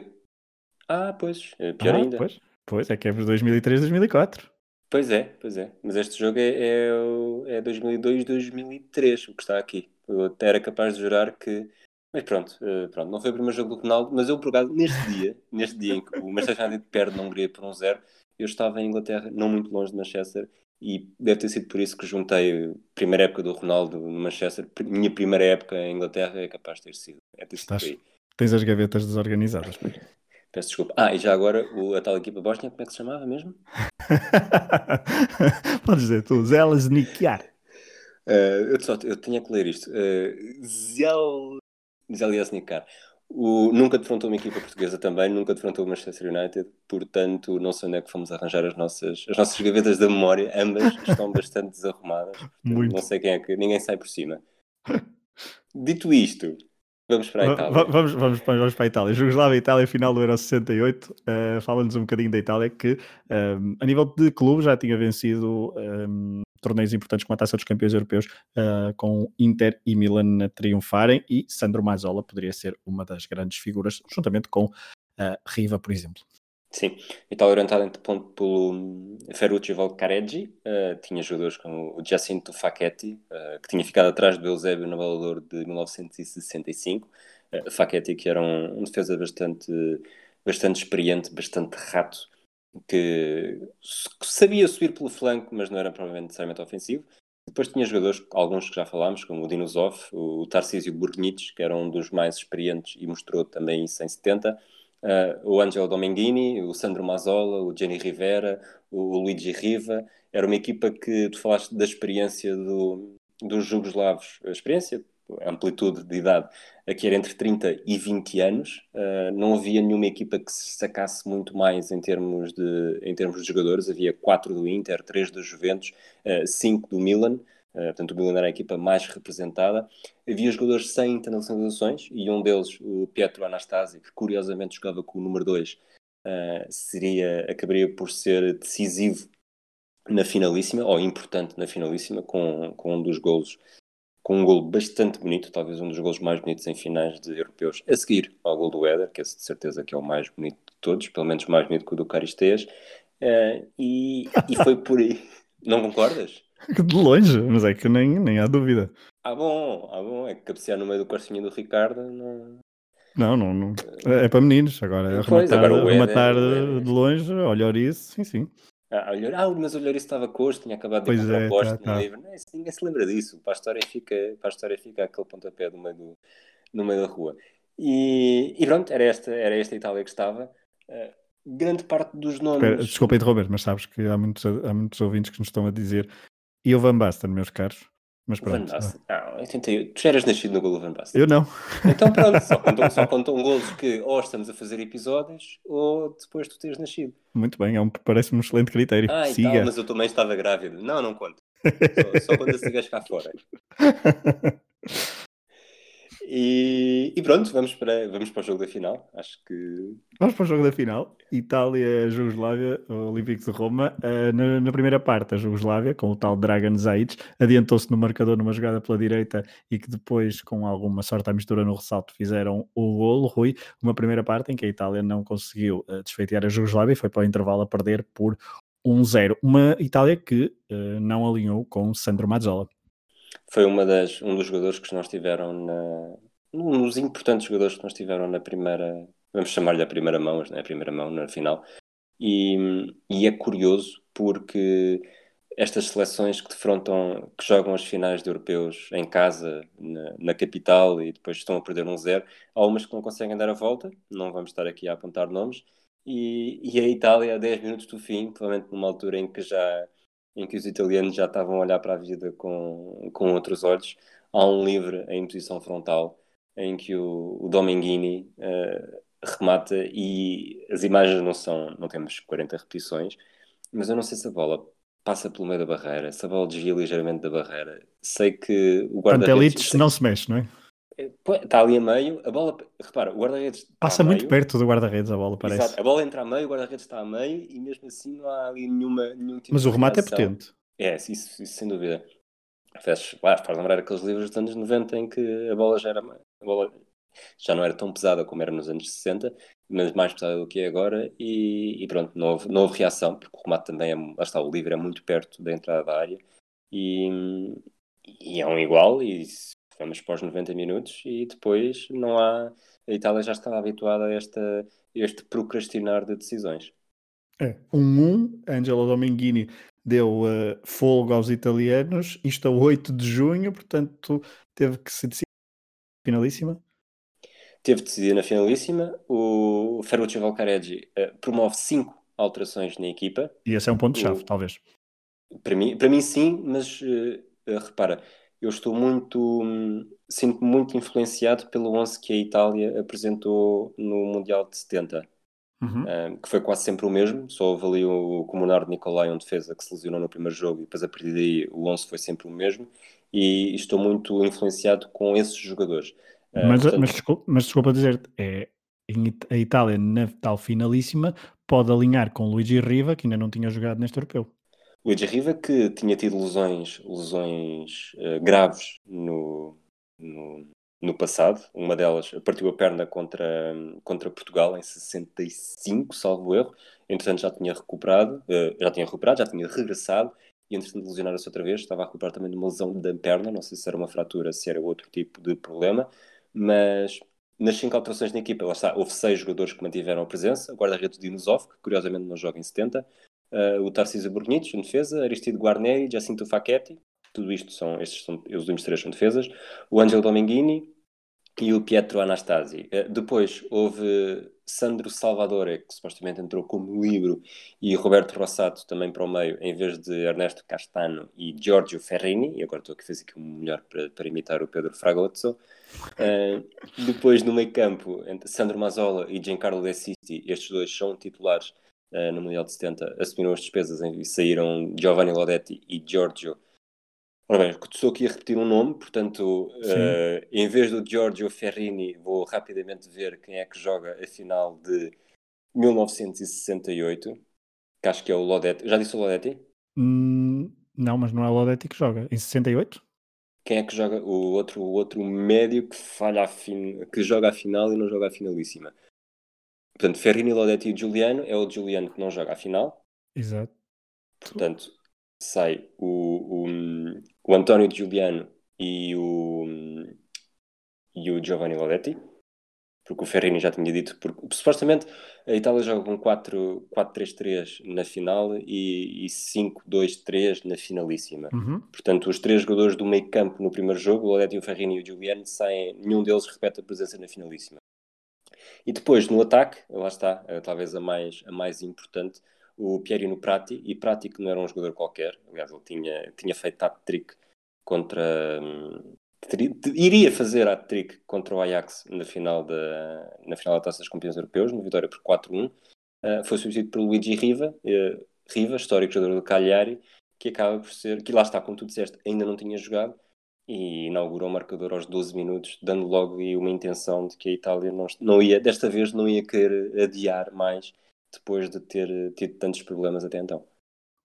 Ah, pois, é pior ah, ainda. Pois, pois, é que é por 2003, 2004. Pois é, pois é. Mas este jogo é, é, é 2002, 2003, o que está aqui. Eu até era capaz de jurar que. Mas pronto, uh, pronto, não foi o primeiro jogo do Ronaldo, mas eu, por acaso, neste dia, [LAUGHS] neste dia em que o Manchester United perde na Hungria por um zero, eu estava em Inglaterra, não muito longe de Manchester, e deve ter sido por isso que juntei a primeira época do Ronaldo no Manchester. Minha primeira época em Inglaterra é capaz de ter sido. É ter sido Estás, tens as gavetas desorganizadas. [LAUGHS] Peço desculpa. Ah, e já agora o, a tal equipa bósnia, como é que se chamava mesmo? [LAUGHS] Podes dizer tu, Zelas Nikiar. Uh, eu, só, eu tinha que ler isto. Uh, Zel... Zeliasnikar. O, nunca defrontou uma equipa portuguesa também, nunca defrontou o Manchester United, portanto não sei onde é que fomos arranjar as nossas, as nossas gavetas da memória, ambas estão [LAUGHS] bastante desarrumadas, Muito. não sei quem é que, ninguém sai por cima. Dito isto, Vamos para a Itália. Vamos, vamos, vamos para a Itália. Jugoslávia Itália, final do Euro 68. Uh, Fala-nos um bocadinho da Itália, que um, a nível de clube já tinha vencido um, torneios importantes como a Taça dos Campeões Europeus, uh, com Inter e Milan a triunfarem, e Sandro Mazzola poderia ser uma das grandes figuras, juntamente com uh, Riva, por exemplo. Sim, Itália orientada em ponto pelo Ferruccio Valcareggi, uh, tinha jogadores como o Giacinto Facchetti, uh, que tinha ficado atrás do Eusébio no Valor de 1965. Uh, Facchetti, que era um, um, defesa bastante, bastante experiente, bastante rato, que sabia subir pelo flanco, mas não era provavelmente necessariamente ofensivo. Depois tinha jogadores, alguns que já falámos, como o Dinosov, o Tarcísio Burgnich, que era um dos mais experientes e mostrou também isso em 70 Uh, o Angelo Dominguini, o Sandro Mazzola, o Jenny Rivera, o, o Luigi Riva. Era uma equipa que tu falaste da experiência do, dos jugoslavos, a experiência, amplitude de idade, aqui era entre 30 e 20 anos. Uh, não havia nenhuma equipa que se sacasse muito mais em termos de, em termos de jogadores. Havia quatro do Inter, três do Juventus, uh, cinco do Milan. Uh, portanto, o Milan era a equipa mais representada. Havia jogadores sem internacionalizações e um deles, o Pietro Anastasi, que curiosamente jogava com o número 2, uh, eh, seria, acabaria por ser decisivo na finalíssima, ou importante na finalíssima, com, com um dos golos, com um golo bastante bonito, talvez um dos golos mais bonitos em finais de europeus, a seguir ao gol do Éder, que é de certeza que é o mais bonito de todos, pelo menos mais bonito que o do Caristeias. Uh, e, e foi por aí. [LAUGHS] Não concordas? De longe, mas é que nem, nem há dúvida. Ah bom, ah bom, é que cabecear no meio do corcinho do Ricardo não... Não, não, não. É para meninos, agora é pois, rematar, agora rematar é, de longe, olhar isso, sim, sim. Ah, olhar, ah mas olhar isso estava costo, tinha acabado de pois comprar é, posto tá, no tá. livro. Não, ninguém se lembra disso. Para a história fica, para a história fica aquele pontapé no meio, do, no meio da rua. E, e pronto, era esta, era esta Itália que estava. Uh, grande parte dos nomes. Espera, desculpa interromper, mas sabes que há muitos, há muitos ouvintes que nos estão a dizer e o Van Basten, meus caros. Mas pronto. Van Basten. Não, eu tentei. Tu já eras nascido no gol do Van Basten? Eu não. Então pronto, [LAUGHS] só contam, só contam golos que ou estamos a fazer episódios ou depois tu teres nascido. Muito bem, é um, parece-me um excelente critério. Ah, Siga. Tal, mas eu também estava grávida. Não, não conto. [LAUGHS] Só, só quando a sigas cá fora. [LAUGHS] E, e, pronto, vamos para, vamos para o jogo da final. Acho que. Vamos para o jogo da final. Itália-Jugoslávia, Olímpicos de Roma. Uh, na, na, primeira parte, a Jugoslávia, com o tal Dragan Zaic, adiantou-se no marcador numa jogada pela direita e que depois, com alguma sorte à mistura no ressalto, fizeram o golo. Rui, uma primeira parte em que a Itália não conseguiu uh, desfeitear a Jugoslávia e foi para o intervalo a perder por 1-0. Uma Itália que uh, não alinhou com Sandro Mazzola foi uma das, um dos jogadores que nós tiveram na. Um dos importantes jogadores que nós tiveram na primeira. Vamos chamar-lhe a primeira mão, mas não é a primeira mão, na final. E, e é curioso porque estas seleções que defrontam, que jogam as finais de europeus em casa, na, na, capital, e depois estão a perder um zero, há umas que não conseguem dar a volta, não vamos estar aqui a apontar nomes, e, e a Itália, a 10 minutos do fim, provavelmente numa altura em que já em que os italianos já estavam a olhar para a vida com, com outros olhos. Há um livre em posição frontal em que o, o Dominguini uh, remata e as imagens não são, não temos 40 repetições, mas eu não sei se a bola passa pelo meio da barreira, se a bola desvia ligeiramente da barreira. Sei que o guarda-redes... não se mexe, não é? Está ali a meio, a bola, repara, o guarda-redes passa muito meio, perto do guarda-redes a bola, parece. Exato, a bola entra a meio, o guarda-redes está a meio e mesmo assim não há ali nenhuma, nenhum tipo Mas o remate é potente. É, isso, isso, sem dúvida. Faz, faz lembrar aqueles livros dos anos 90 em que a bola já era a bola já não era tão pesada como era nos anos 60, mas mais pesada do que é agora e, e pronto, não houve, não houve reação, porque o remate também é, lá está, o livro é muito perto da entrada da área e, e é um igual e vamos para os 90 minutos e depois não há. A Itália já estava habituada a esta, este procrastinar de decisões. É, 1-1, um, Angelo Dominguini deu uh, folgo aos italianos, isto a 8 de junho, portanto teve que se decidir finalíssima. Teve de decidir na finalíssima. O Ferruccio Valcareggi uh, promove 5 alterações na equipa. E esse é um ponto-chave, talvez. Para mim, para mim sim, mas uh, repara, eu estou muito, sinto-me muito influenciado pelo 11 que a Itália apresentou no Mundial de 70, uhum. um, que foi quase sempre o mesmo, só houve ali o Comunardo Nicolai, um defesa que se lesionou no primeiro jogo, e depois a partir daí o 11 foi sempre o mesmo, e estou muito influenciado com esses jogadores. Uh, mas, portanto... mas, desculpa, mas desculpa dizer, é, a Itália na tal finalíssima pode alinhar com Luigi Riva, que ainda não tinha jogado neste europeu. Luigi Riva, que tinha tido lesões, lesões uh, graves no, no, no, passado, uma delas partiu a perna contra, contra Portugal em 65, salvo erro, entretanto já tinha recuperado, uh, já tinha recuperado, já tinha regressado, e entretanto lesionaram-se outra vez, estava a recuperar também de uma lesão da perna, não sei se era uma fratura, se era outro tipo de problema, mas nas cinco alterações na equipa, lá está, houve seis jogadores que mantiveram a presença, o guarda-redes Dinosov, que curiosamente não joga em 70, uh, o Tarcísio Bornitos, em defesa, Aristide Guarneri, Jacinto Facchetti, tudo isto são, estes são, os últimos três são defesas, o Angelo Dominguini e o Pietro Anastasi. Uh, depois houve Sandro Salvadore, que supostamente entrou como livro, e Roberto Rossato também para o meio, em vez de Ernesto Castano e Giorgio Ferrini, e agora estou aqui a fazer aqui um melhor para, para imitar o Pedro Fragozzo. Uh, depois no meio campo, entre Sandro Mazzola e Giancarlo De Sisti, estes dois são titulares uh, no Mundial de 70 assumiram as despesas e saíram Giovanni Lodetti e Giorgio. Ora bem, estou aqui a repetir um nome, portanto, uh, em vez do Giorgio Ferrini, vou rapidamente ver quem é que joga a final de 1968, que acho que é o Lodetti. Já disse o Lodetti? Hum, não, mas não é o Lodetti que joga. Em 68? Quem é que joga? O outro, o outro médio que falha a fin... que joga a final e não joga a finalíssima. Portanto, Ferrini, Lodetti e Giuliano é o Giuliano que não joga a final. Exato. Portanto, sai o, o, o António Giuliano e o, e o Giovanni Lodetti, porque o Ferrini já tinha dito, porque supostamente a Itália joga com 4-3-3 na final e, e 5-2-3 na finalíssima. Uhum. Portanto, os três jogadores do meio campo no primeiro jogo, o Lodetti, o Ferrini e o Giuliano, saem, nenhum deles repete a presença na finalíssima. E depois, no ataque, lá está, eh, talvez a mais, a mais importante, o Pierino Prati, e Prati que não era um jogador qualquer, aliás, ele tinha, tinha feito hat-trick contra... Hum, iria fazer hat-trick contra o Ajax na final da, na final da Taça dos Campeões Europeus, uma vitória por 4-1. Uh, eh, foi substituído por Luigi Riva, uh, Riva, histórico jogador do Cagliari, que acaba por ser, que lá está, como tu disseste, ainda não tinha jogado, e inaugurou o marcador aos 12 minutos, dando logo aí uma intenção de que a Itália não, não ia, desta vez não ia querer adiar mais depois de ter tido tantos problemas até então.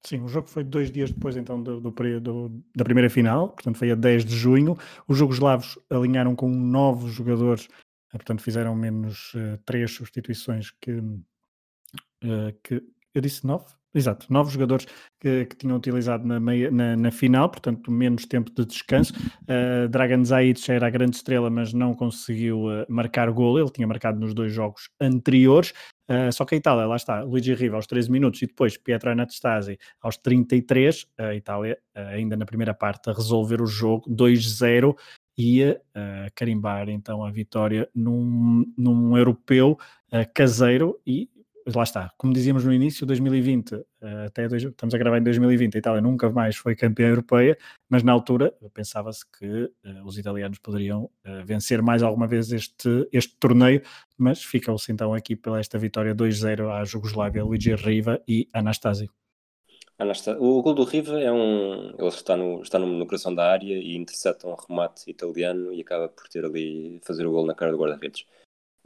Sim, o jogo foi dois dias depois então do, do, do, da primeira final, portanto foi a 10 de junho. Os jugoslavos alinharam com novos jogadores, eh, portanto fizeram menos uh, três substituições que, uh, que eu disse nove? Exato, novos jogadores que, que tinham utilizado na, meia, na, na, final, portanto, menos tempo de descanso. Uh, Dragan Zaic era a grande estrela, mas não conseguiu uh, marcar gol. Ele tinha marcado nos dois jogos anteriores. Uh, só que a Itália, lá está, Luigi Riva aos 13 minutos e depois Pietro Anastasi aos 33. A Itália, ainda na primeira parte, a resolver o jogo 2-0 ia uh, carimbar então a vitória num, num europeu uh, caseiro e lá está, como dizíamos no início, 2020, eh, até dois, estamos a gravar em 2020, a Itália nunca mais foi campeã europeia, mas na altura pensava-se que uh, os italianos poderiam uh, vencer mais alguma vez este, este torneio, mas ficam-se então aqui pela esta vitória 2-0 à Jugoslávia, Luigi Riva e Anastasi. O gol do Riva é um. Ele está no, está no, coração da área e intercepta um remate italiano e acaba por ter ali fazer o gol na cara do guarda-redes.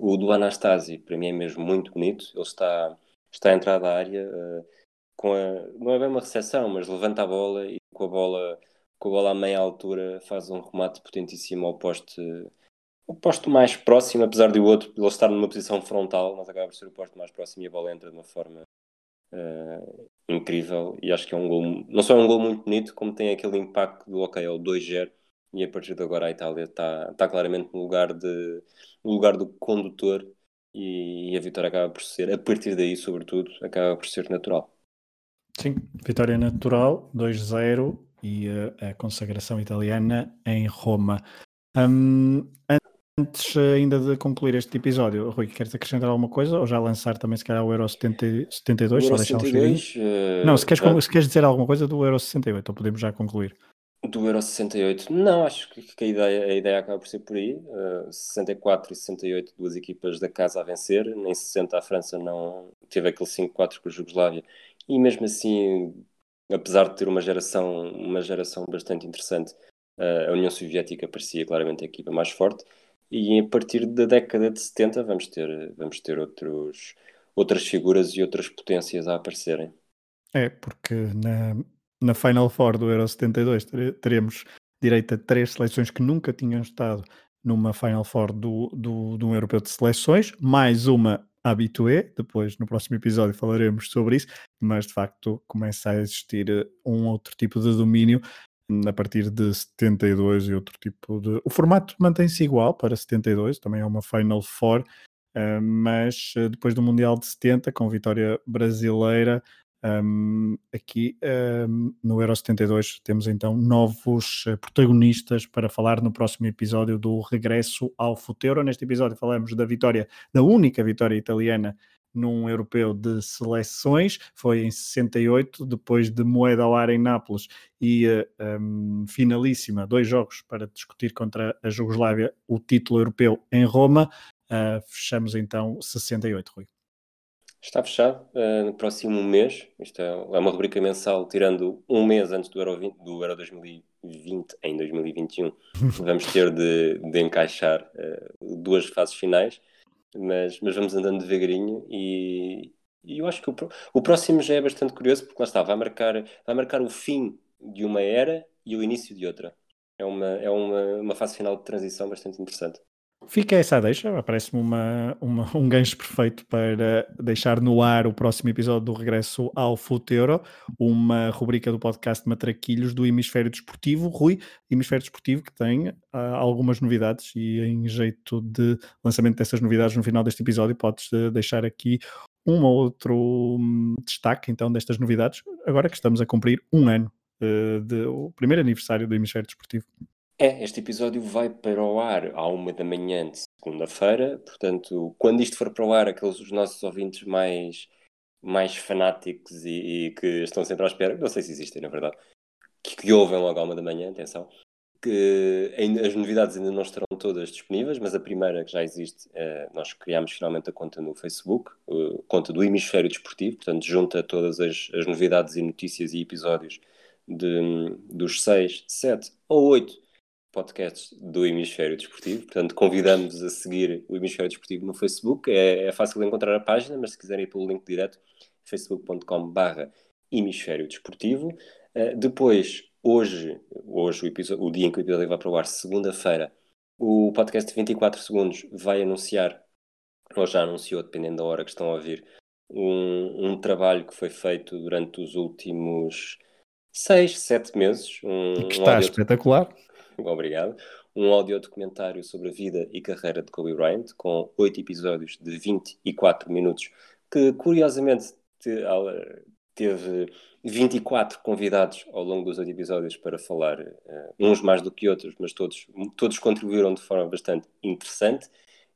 O do Anastasi, para mim, é mesmo muito bonito. Ele está, está a entrar da área uh, com a. Não é bem uma recepção, mas levanta a bola e com a bola, com a bola a meia altura faz um remate potentíssimo ao poste. O posto mais próximo, apesar de o outro ele estar numa posição frontal, mas acaba por ser o posto mais próximo e a bola entra de uma forma uh, incrível. E acho que é um gol, não só é um gol muito bonito, como tem aquele impacto do ok, é o 2-0 e a partir de agora a Itália está, está claramente no lugar, de, no lugar do condutor e, e a vitória acaba por ser, a partir daí, sobretudo, acaba por ser natural. Sim, vitória natural, 2-0 e a, a, consagração italiana em Roma. Um, antes ainda de concluir este episódio, Rui, queres acrescentar alguma coisa ou já lançar também se calhar o Euro 70, 72? O Euro 72 uh, Não, se queres, já... se queres dizer alguma coisa do Euro 68, então podemos já concluir. Do Euro 68, não, acho que, que a, ideia, a ideia acaba por ser por aí. Uh, eh, 64 e 68, duas equipas da casa a vencer. Nem 60 a França não teve aquele 5-4 com a Jugoslávia. E mesmo assim, apesar de ter uma geração, uma geração bastante interessante, uh, a União Soviética parecia claramente a equipa mais forte. E a partir da década de 70 vamos ter, vamos ter outros, outras figuras e outras potências a aparecerem. É, porque na, na Final Four do Euro 72 teremos direito a três seleções que nunca tinham estado numa Final Four do, do, do Europeu de Seleções, mais uma habitué, depois no próximo episódio falaremos sobre isso, mas de facto começa a existir eh, um outro tipo de domínio a partir de 72 e outro tipo de... O formato mantém-se igual para 72, também é uma Final Four, uh, mas uh, depois do Mundial de 70, com vitória brasileira, um, aqui um, no Euro 72 temos então novos uh, protagonistas para falar no próximo episódio do Regresso ao Futuro. Neste episódio falamos da vitória, da única vitória italiana num europeu de seleções, foi em 68, depois de moeda ao ar em Nápoles e um, finalíssima, dois jogos para discutir contra a Jugoslávia o título europeu em Roma. Uh, fechamos então 68, Rui. Está fechado uh, no próximo mês. Isto é, é, uma rubrica mensal, tirando um mês antes do Euro, 20, do Euro 2020, em 2021. [LAUGHS] vamos ter de, de encaixar uh, duas fases finais, mas, mas vamos andando devagarinho e, e eu acho que o, o próximo já é bastante curioso, porque lá está, vai marcar, vai marcar o fim de uma era e o início de outra. É uma, é uma, uma fase final de transição bastante interessante. Fica essa deixa, parece-me uma, uma, um gancho perfeito para deixar no ar o próximo episódio do Regresso ao Futeuro, uma rubrica do podcast Matraquilhos do Hemisfério Desportivo. Rui, Hemisfério Desportivo, que tem uh, algumas novidades e em jeito de lançamento dessas novidades no final deste episódio, podes uh, deixar aqui um ou outro um, destaque então destas novidades, agora que estamos a cumprir um ano uh, do primeiro aniversário do Hemisfério Desportivo. É, este episódio vai para o ar à uma da manhã de segunda-feira, portanto, quando isto for para o ar, aqueles os nossos ouvintes mais, mais fanáticos e, e que estão sempre à espera, não sei se existem, na verdade, que, que ouvem logo à uma da manhã, atenção, que ainda, as novidades ainda não estarão todas disponíveis, mas a primeira que já existe, é, nós criámos finalmente a conta no Facebook, a conta do Hemisfério Desportivo, portanto, junta todas as, as novidades e notícias e episódios de, dos seis, sete ou oito podcasts do Hemisfério Desportivo. Portanto, convidamos a seguir o Hemisfério Desportivo no Facebook. É, é fácil encontrar a página, mas se quiserem ir pelo link direto, facebook.com.br Hemisfério Desportivo. Uh, depois, hoje, hoje o, episódio, o dia em que o episódio vai para o ar, segunda-feira, o podcast de 24 segundos vai anunciar, ou já anunciou, dependendo da hora que estão a ouvir, um, um trabalho que foi feito durante os últimos seis, sete meses. Um, que está um espetacular. [LAUGHS] Obrigado. Um audiodocumentário sobre a vida e carreira de Kobe Bryant, com oito episódios de 24 minutos, que curiosamente teve 24 convidados ao longo dos oito episódios para falar, uh, uns mais do que outros, mas todos, todos contribuíram de forma bastante interessante.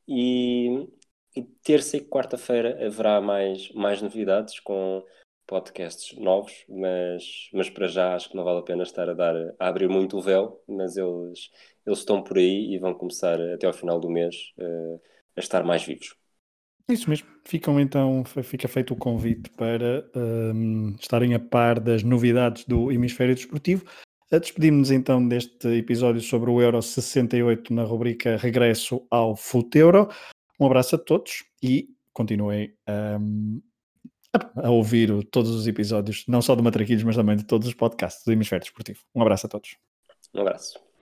E, e terça e quarta-feira haverá mais, mais novidades com podcasts novos, mas, mas para já acho que não vale a pena estar a, dar, a abrir muito o véu, mas eles, eles estão por aí e vão começar até ao final do mês uh, a estar mais vivos. Isso mesmo. Ficam então, fica feito o convite para um, ehm, estarem a par das novidades do Hemisfério Desportivo. Despedimos-nos então deste episódio sobre o Euro 68 na rubrica Regresso ao Futeuro. Um abraço a todos e continuem um, [LAUGHS] a ouvir todos os episódios, não só do Matraquilhos, mas também de todos os podcasts do Hemisfério Desportivo. Um abraço a todos. Um abraço.